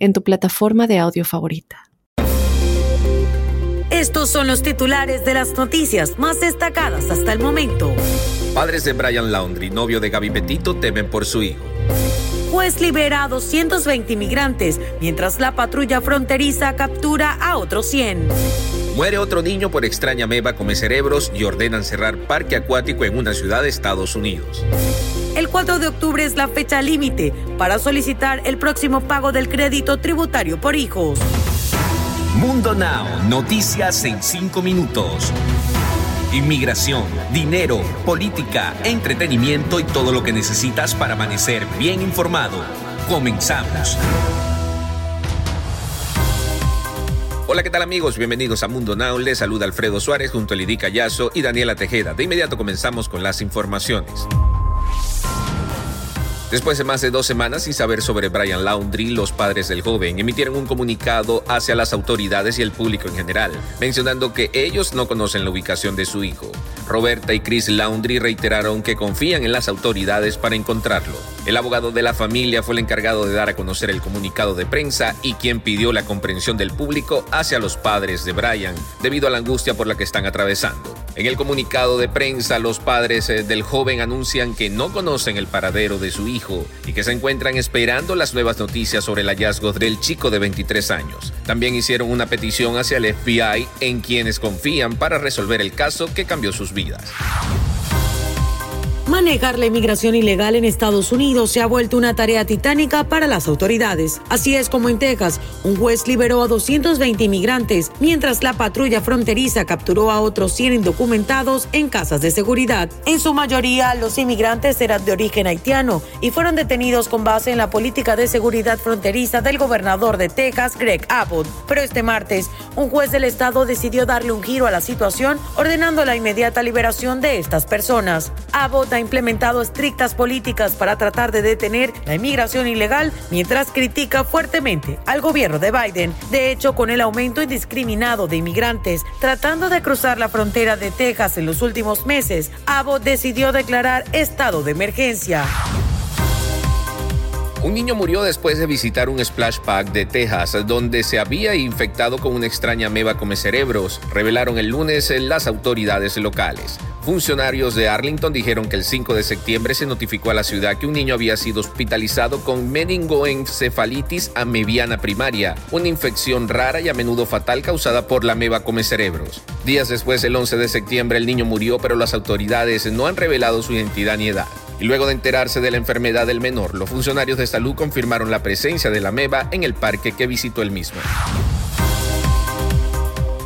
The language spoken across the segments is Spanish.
en tu plataforma de audio favorita. Estos son los titulares de las noticias más destacadas hasta el momento. Padres de Brian Laundry, novio de Gaby Petito, temen por su hijo. Juez libera a 220 inmigrantes, mientras la patrulla fronteriza captura a otros 100. Muere otro niño por extraña meba come cerebros y ordenan cerrar parque acuático en una ciudad de Estados Unidos. El 4 de octubre es la fecha límite para solicitar el próximo pago del crédito tributario por hijos. Mundo Now, noticias en 5 minutos. Inmigración, dinero, política, entretenimiento y todo lo que necesitas para amanecer bien informado. Comenzamos. Hola, ¿qué tal amigos? Bienvenidos a Mundo Now. Les saluda Alfredo Suárez junto a Lidy Callazo y Daniela Tejeda. De inmediato comenzamos con las informaciones. Después de más de dos semanas sin saber sobre Brian Laundry, los padres del joven emitieron un comunicado hacia las autoridades y el público en general, mencionando que ellos no conocen la ubicación de su hijo. Roberta y Chris Laundry reiteraron que confían en las autoridades para encontrarlo. El abogado de la familia fue el encargado de dar a conocer el comunicado de prensa y quien pidió la comprensión del público hacia los padres de Brian debido a la angustia por la que están atravesando. En el comunicado de prensa, los padres eh, del joven anuncian que no conocen el paradero de su hijo y que se encuentran esperando las nuevas noticias sobre el hallazgo del chico de 23 años. También hicieron una petición hacia el FBI en quienes confían para resolver el caso que cambió sus vidas. Manejar la inmigración ilegal en Estados Unidos se ha vuelto una tarea titánica para las autoridades. Así es como en Texas, un juez liberó a 220 inmigrantes, mientras la patrulla fronteriza capturó a otros 100 indocumentados en casas de seguridad. En su mayoría, los inmigrantes eran de origen haitiano y fueron detenidos con base en la política de seguridad fronteriza del gobernador de Texas, Greg Abbott. Pero este martes, un juez del estado decidió darle un giro a la situación, ordenando la inmediata liberación de estas personas. Abbott ha implementado estrictas políticas para tratar de detener la inmigración ilegal, mientras critica fuertemente al gobierno de Biden. De hecho, con el aumento indiscriminado de inmigrantes tratando de cruzar la frontera de Texas en los últimos meses, Abbott decidió declarar estado de emergencia. Un niño murió después de visitar un splash park de Texas, donde se había infectado con una extraña meba come cerebros, revelaron el lunes las autoridades locales. Funcionarios de Arlington dijeron que el 5 de septiembre se notificó a la ciudad que un niño había sido hospitalizado con meningoencefalitis amebiana primaria, una infección rara y a menudo fatal causada por la meba come cerebros. Días después, el 11 de septiembre, el niño murió, pero las autoridades no han revelado su identidad ni edad. Y luego de enterarse de la enfermedad del menor, los funcionarios de salud confirmaron la presencia de la meba en el parque que visitó el mismo.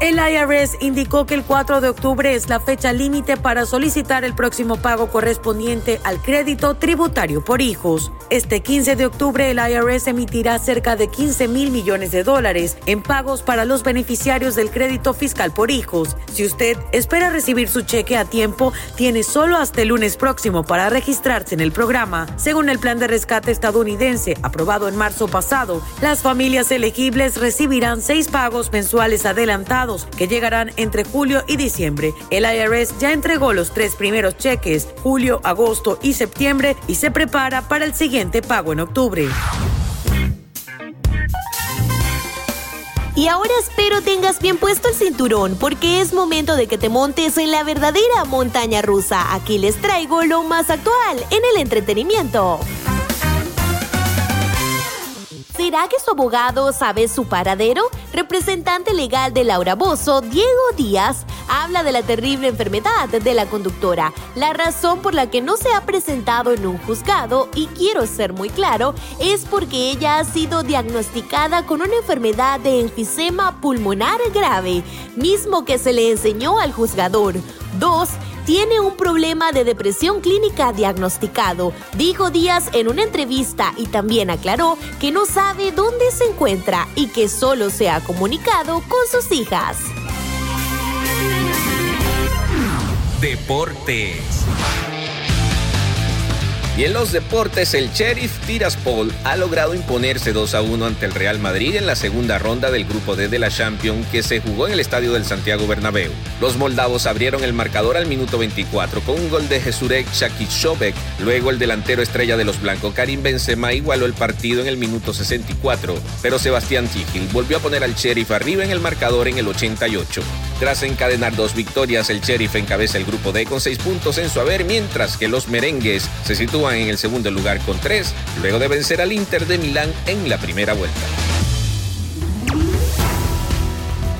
El IRS indicó que el 4 de octubre es la fecha límite para solicitar el próximo pago correspondiente al crédito tributario por hijos. Este 15 de octubre el IRS emitirá cerca de 15 mil millones de dólares en pagos para los beneficiarios del crédito fiscal por hijos. Si usted espera recibir su cheque a tiempo, tiene solo hasta el lunes próximo para registrarse en el programa. Según el plan de rescate estadounidense aprobado en marzo pasado, las familias elegibles recibirán seis pagos mensuales adelantados que llegarán entre julio y diciembre. El IRS ya entregó los tres primeros cheques, julio, agosto y septiembre, y se prepara para el siguiente pago en octubre. Y ahora espero tengas bien puesto el cinturón porque es momento de que te montes en la verdadera montaña rusa. Aquí les traigo lo más actual en el entretenimiento. ¿Será que su abogado sabe su paradero? Representante legal de Laura Bozo, Diego Díaz, habla de la terrible enfermedad de la conductora, la razón por la que no se ha presentado en un juzgado, y quiero ser muy claro, es porque ella ha sido diagnosticada con una enfermedad de enfisema pulmonar grave, mismo que se le enseñó al juzgador. 2. Tiene un problema de depresión clínica diagnosticado, dijo Díaz en una entrevista y también aclaró que no sabe dónde se encuentra y que solo se ha comunicado con sus hijas. Deportes. Y en los deportes, el Sheriff Tiraspol ha logrado imponerse 2 a 1 ante el Real Madrid en la segunda ronda del grupo D de la Champions que se jugó en el estadio del Santiago Bernabéu. Los moldavos abrieron el marcador al minuto 24 con un gol de Jesurek Shakichovek. Luego el delantero estrella de los blancos Karim Benzema igualó el partido en el minuto 64, pero Sebastián Tigil volvió a poner al Sheriff arriba en el marcador en el 88. Tras encadenar dos victorias, el Sheriff encabeza el grupo D con 6 puntos en su haber, mientras que los merengues se sitúan en el segundo lugar con tres, luego de vencer al Inter de Milán en la primera vuelta.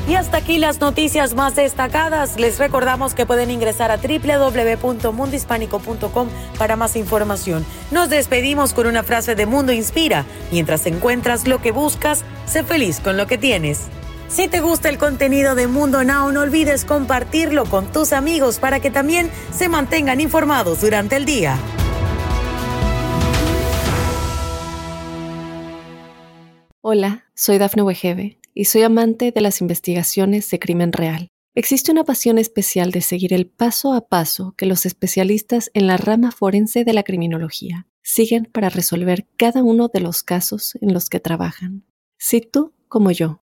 Y hasta aquí las noticias más destacadas. Les recordamos que pueden ingresar a www.mundohispánico.com para más información. Nos despedimos con una frase de Mundo Inspira. Mientras encuentras lo que buscas, sé feliz con lo que tienes. Si te gusta el contenido de Mundo Now, no olvides compartirlo con tus amigos para que también se mantengan informados durante el día. Hola, soy Dafne Wegebe y soy amante de las investigaciones de crimen real. Existe una pasión especial de seguir el paso a paso que los especialistas en la rama forense de la criminología siguen para resolver cada uno de los casos en los que trabajan. Si tú, como yo,